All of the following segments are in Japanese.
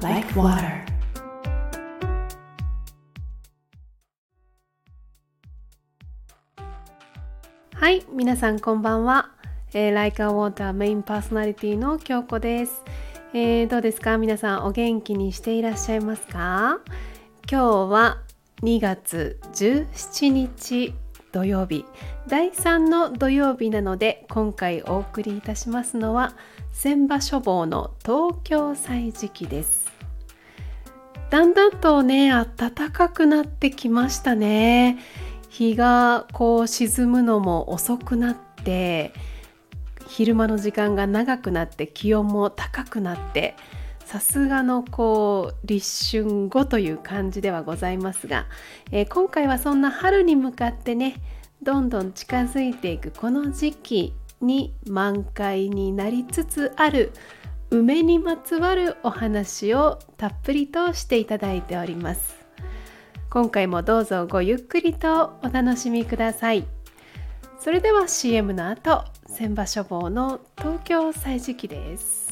like water. はい、皆さんこんばんは。えー、Like a Water メインパーソナリティの京子です、えー、どうですか？皆さんお元気にしていらっしゃいますか？今日は2月17日土曜日。第3の土曜日なので今回お送りいたしますのは千葉書房の東京歳時記です。だんだんとね暖かくなってきましたね。日がこう沈むのも遅くなって昼間の時間が長くなって気温も高くなってさすがのこう立春後という感じではございますが、えー、今回はそんな春に向かってねどんどん近づいていくこの時期に満開になりつつある梅にまつわるお話をたっぷりとしていただいております。今回もどうぞごゆっくりとお楽しみください。それでは CM の後千葉書房の東京歳時記です。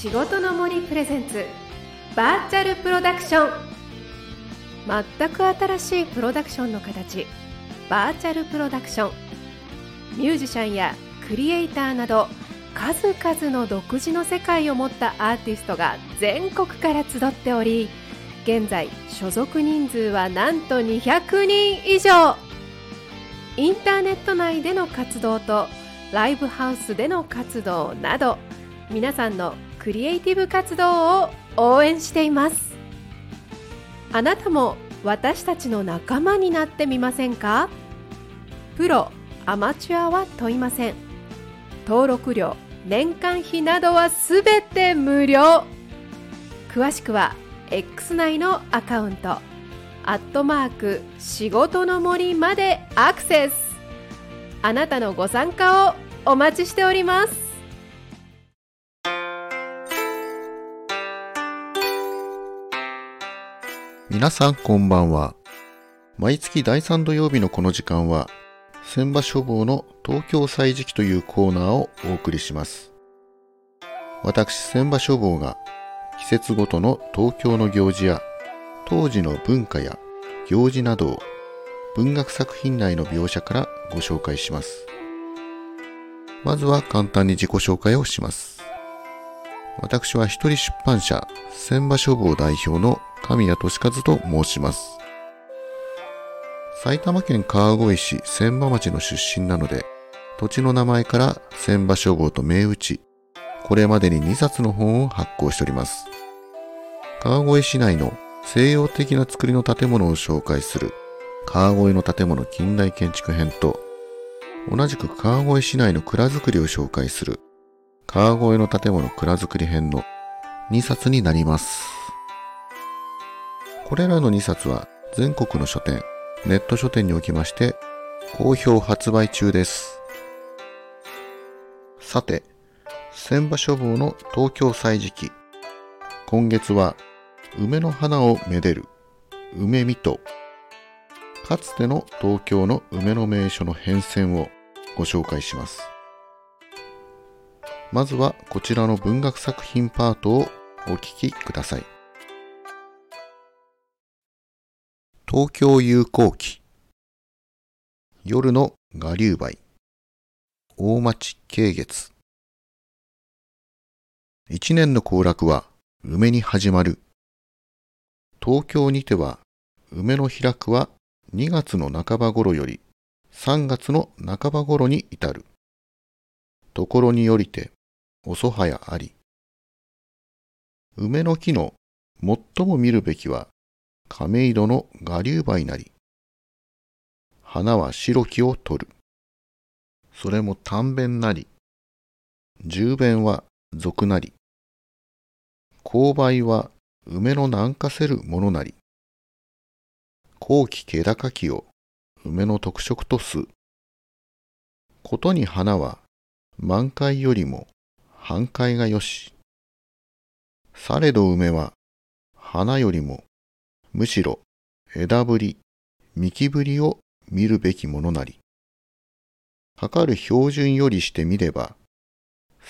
仕事の森プレゼンツ。バーチャルプロダクション。全く新しいプロダクションの形。バーチャルプロダクション。ミュージシャンやクリエイターなど数々の独自の世界を持ったアーティストが全国から集っており現在所属人数はなんと200人以上。インターネット内での活動とライブハウスでの活動など皆さんのクリエイティブ活動を応援しています。あなたも私たちの仲間になってみませんか？プロアマチュアは問いません。登録料年間費などはすべて無料。詳しくは X 内のアカウントアットマーク仕事の森までアクセス。あなたのご参加をお待ちしております。皆さんこんばんは。毎月第3土曜日のこの時間は千葉書房の東京歳時記というコーナーをお送りします。私千葉書房が季節ごとの東京の行事や当時の文化や行事などを文学作品内の描写からご紹介します。まずは簡単に自己紹介をします。私は一人出版社千葉書房代表の神谷俊和と申します。埼玉県川越市千葉町の出身なので土地の名前から千葉書房と銘打ちこれまでに2冊の本を発行しております。川越市内の西洋的な作りの建物を紹介する川越の建物近代建築編と同じく川越市内の蔵造りを紹介する川越の建物蔵造り編の2冊になります。これらの2冊は全国の書店、ネット書店におきまして好評発売中です。さて、千葉書房の東京歳時記。今月は梅の花をめでる梅見とかつての東京の梅の名所の変遷をご紹介します。まずはこちらの文学作品パートをお聞きください。東京友好記夜の我流梅大町慶月一年の行楽は梅に始まる。東京にては梅の開くは2月の半ば頃より3月の半ば頃に至る。ところによりて遅早あり。梅の木の最も見るべきは亀戸の我流梅なり。花は白木を取る。それも短弁なり。十弁は俗なり。勾配は梅の南下せるものなり。後期気高きを梅の特色とす。ことに花は満開よりも半開がよし。されど梅は花よりもむしろ枝ぶり、幹ぶりを見るべきものなり。かかる標準よりしてみれば、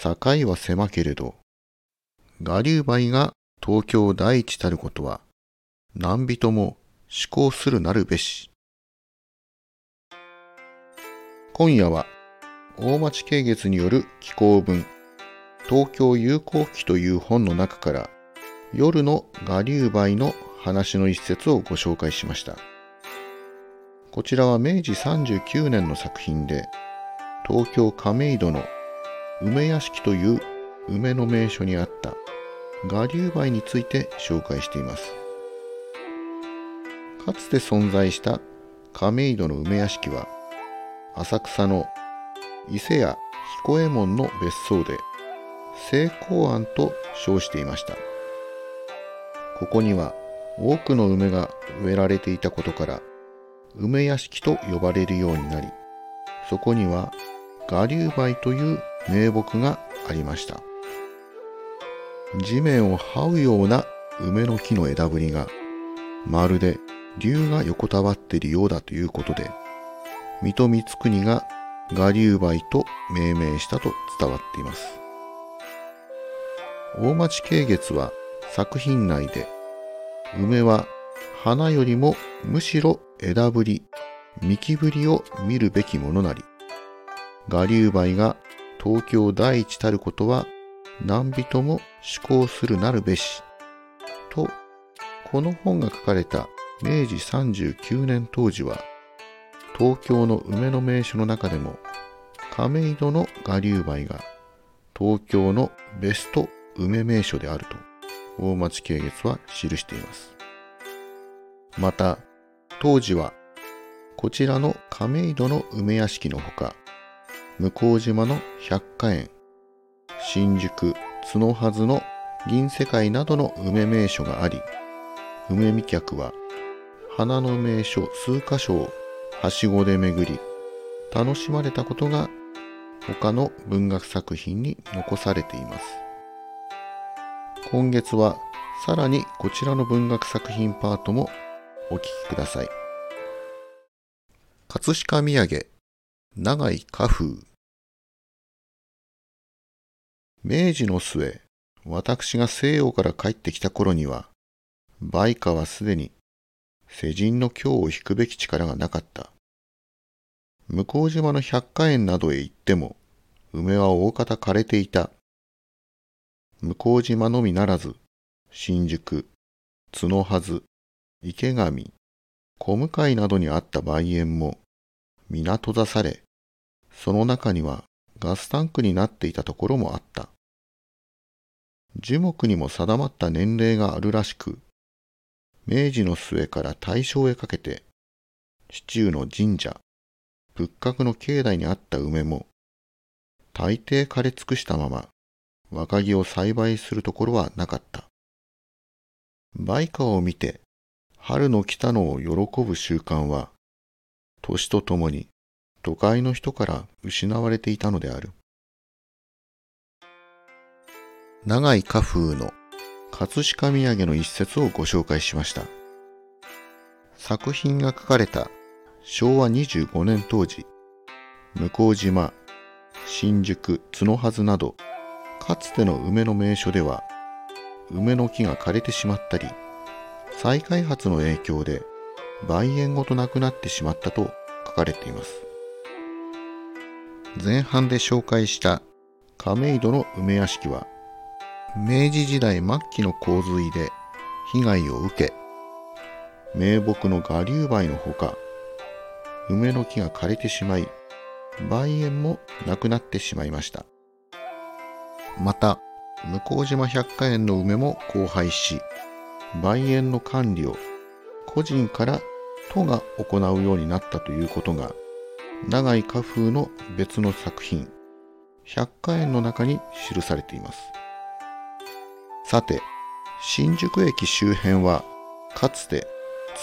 境は狭けれど、我流梅が東京第一たることは、何人も思考するなるべし。今夜は、大町慶月による寄稿文、東京友好記という本の中から、夜の我流梅の話の一節をご紹介しました。こちらは明治39年の作品で、東京亀戸の梅屋敷という梅の名所にあった我流梅について紹介しています。かつて存在した亀戸の梅屋敷は、浅草の伊勢屋彦右衛門の別荘で、聖光庵と称していました。ここには多くの梅が植えられていたことから、梅屋敷と呼ばれるようになり、そこには我流梅という名木がありました。地面を這うような梅の木の枝ぶりが、まるで竜が横たわっているようだということで、水戸光国が我流梅と命名したと伝わっています。大町慶月は作品内で、梅は花よりもむしろ枝ぶり、幹ぶりを見るべきものなり、我流梅が東京第一たることは何人も思考するなるべし。と、この本が書かれた明治39年当時は、東京の梅の名所の中でも、亀戸の我流梅が東京のベスト梅名所であると、大町慶月は記しています。また、当時は、こちらの亀戸の梅屋敷のほか、向島の百花園、新宿、角はずの銀世界などの梅名所があり、梅見客は花の名所数箇所をはしごで巡り、楽しまれたことが他の文学作品に残されています。今月はさらにこちらの文学作品パートもお聴きください。葛飾土産、長井花風。明治の末、私が西洋から帰ってきた頃には、梅花はすでに世人の今日を引くべき力がなかった。向島の百花園などへ行っても、梅は大方枯れていた。向島のみならず、新宿、角はず、池上、小向などにあった梅園も、皆閉ざされ、その中にはガスタンクになっていたところもあった。樹木にも定まった年齢があるらしく、明治の末から大正へかけて、市中の神社、仏閣の境内にあった梅も、大抵枯れ尽くしたまま、若木を栽培するところはなかった。梅花を見て、春の来たのを喜ぶ習慣は、年とともに都会の人から失われていたのである。長井家風の葛飾土産の一節をご紹介しました。作品が書かれた昭和25年当時、向島、新宿、角はずなど、かつての梅の名所では、梅の木が枯れてしまったり、再開発の影響で梅園ごとなくなってしまったと書かれています。前半で紹介した亀戸の梅屋敷は明治時代末期の洪水で被害を受け名木の我流梅のほか梅の木が枯れてしまい梅園もなくなってしまいましたまた向島百花園の梅も荒廃し梅園の管理を個人から都が行うようになったということが長井家風の別の作品百花園の中に記されていますさて、新宿駅周辺はかつて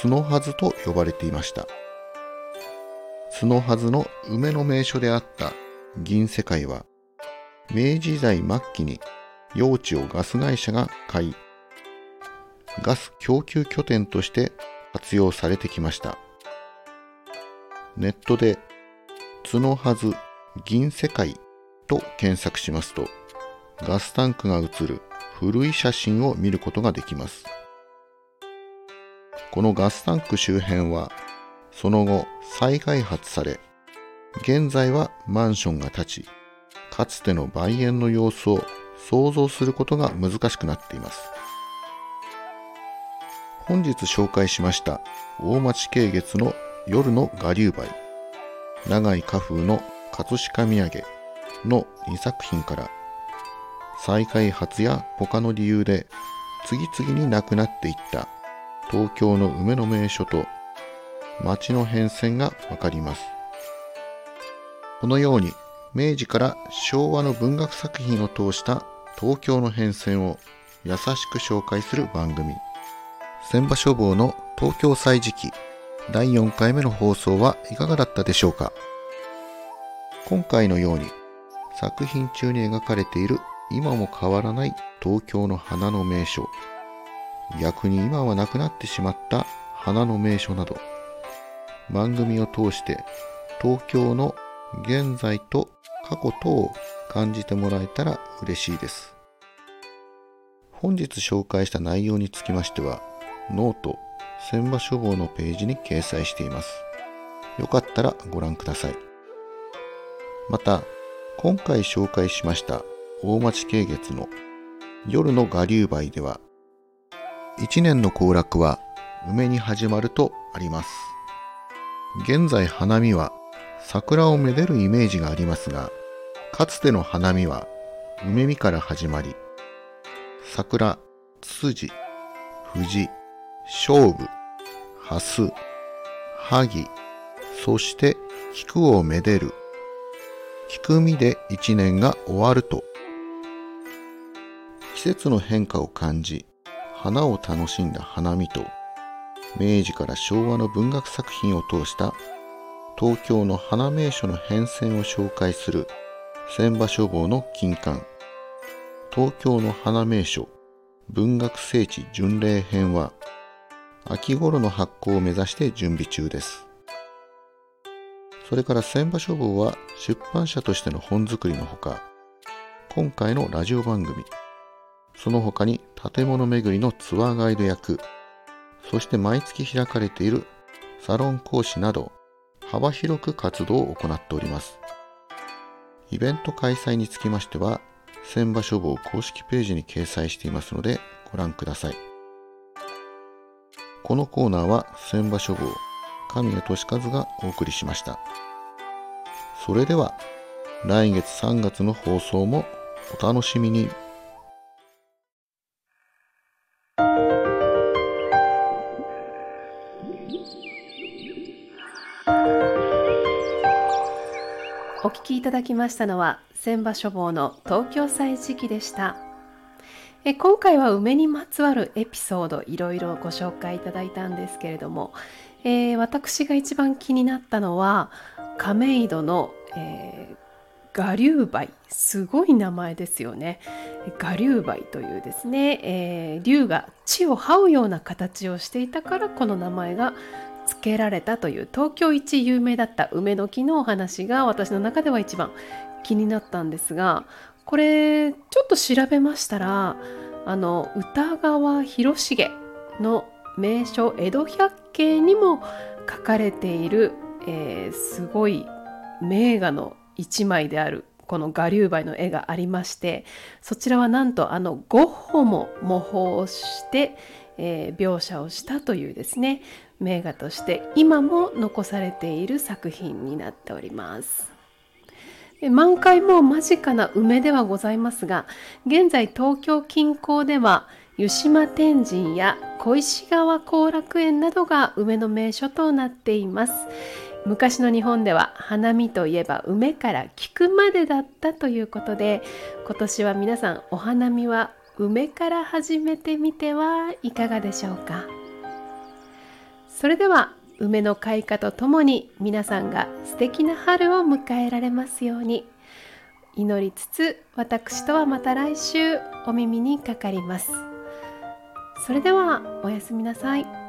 角はずと呼ばれていました。角はずの梅の名所であった銀世界は、明治時代末期に用地をガス会社が買い、ガス供給拠点として活用されてきました。ネットで角はず銀世界と検索しますと、ガスタンクが映る古い写真を見ることができますこのガスタンク周辺はその後再開発され現在はマンションが建ちかつての梅園の様子を想像することが難しくなっています本日紹介しました大町慶月の夜の我流梅長井花風の葛飾土産の2作品から再開発や他の理由で次々になくなっていった東京の梅の名所と町の変遷がわかります。このように明治から昭和の文学作品を通した東京の変遷を優しく紹介する番組。千場書房の東京歳時記。第4回目の放送はいかがだったでしょうか。今回のように作品中に描かれている今も変わらない東京の花の名所。逆に今はなくなってしまった花の名所など。番組を通して東京の現在と過去とを感じてもらえたら嬉しいです。本日紹介した内容につきましては、ノート、千場書房のページに掲載しています。よかったらご覧ください。また、今回紹介しました大町慶月の夜の我流梅では、一年の行楽は梅に始まるとあります。現在花見は桜をめでるイメージがありますが、かつての花見は梅見から始まり、桜、ツツジ、藤、勝負、ハス、ハギ、そして菊をめでる。菊見で一年が終わると。季節の変化を感じ、花を楽しんだ花見と、明治から昭和の文学作品を通した東京の花名所の変遷を紹介する千場書房の金刊東京の花名所文学聖地巡礼編は秋頃の発行を目指して準備中です。それから千場書房は出版社としての本作りのほか、今回のラジオ番組、その他に建物巡りのツアーガイド役、そして毎月開かれているサロン講師など幅広く活動を行っております。イベント開催につきましては、千場書房公式ページに掲載していますのでご覧ください。このコーナーは千場書房神谷俊和がお送りしました。それでは来月3月の放送もお楽しみに。お聞きいただきましたのは千葉書房の東京歳時記でした。え今回は梅にまつわるエピソードいろいろご紹介いただいたんですけれども、えー、私が一番気になったのは亀戸の、えー、我流梅。すごい名前ですよね。我流梅というですね、えー、竜が地を這うような形をしていたからこの名前が付けられたという東京一有名だった梅の木のお話が私の中では一番気になったんですがこれちょっと調べましたらあの歌川広重の名所江戸百景にも書かれている、えー、すごい名画の一枚であるこの我流梅の絵がありましてそちらはなんとあのゴッホも模倣して、えー、描写をしたというですね名画として今も残されている作品になっております。満開も間近な梅ではございますが現在東京近郊では湯島天神や小石川後楽園などが梅の名所となっています昔の日本では花見といえば梅から菊までだったということで今年は皆さんお花見は梅から始めてみてはいかがでしょうか？それでは梅の開花とともに皆さんが素敵な春を迎えられますように祈りつつ私とはまた来週お耳にかかりますそれではおやすみなさい。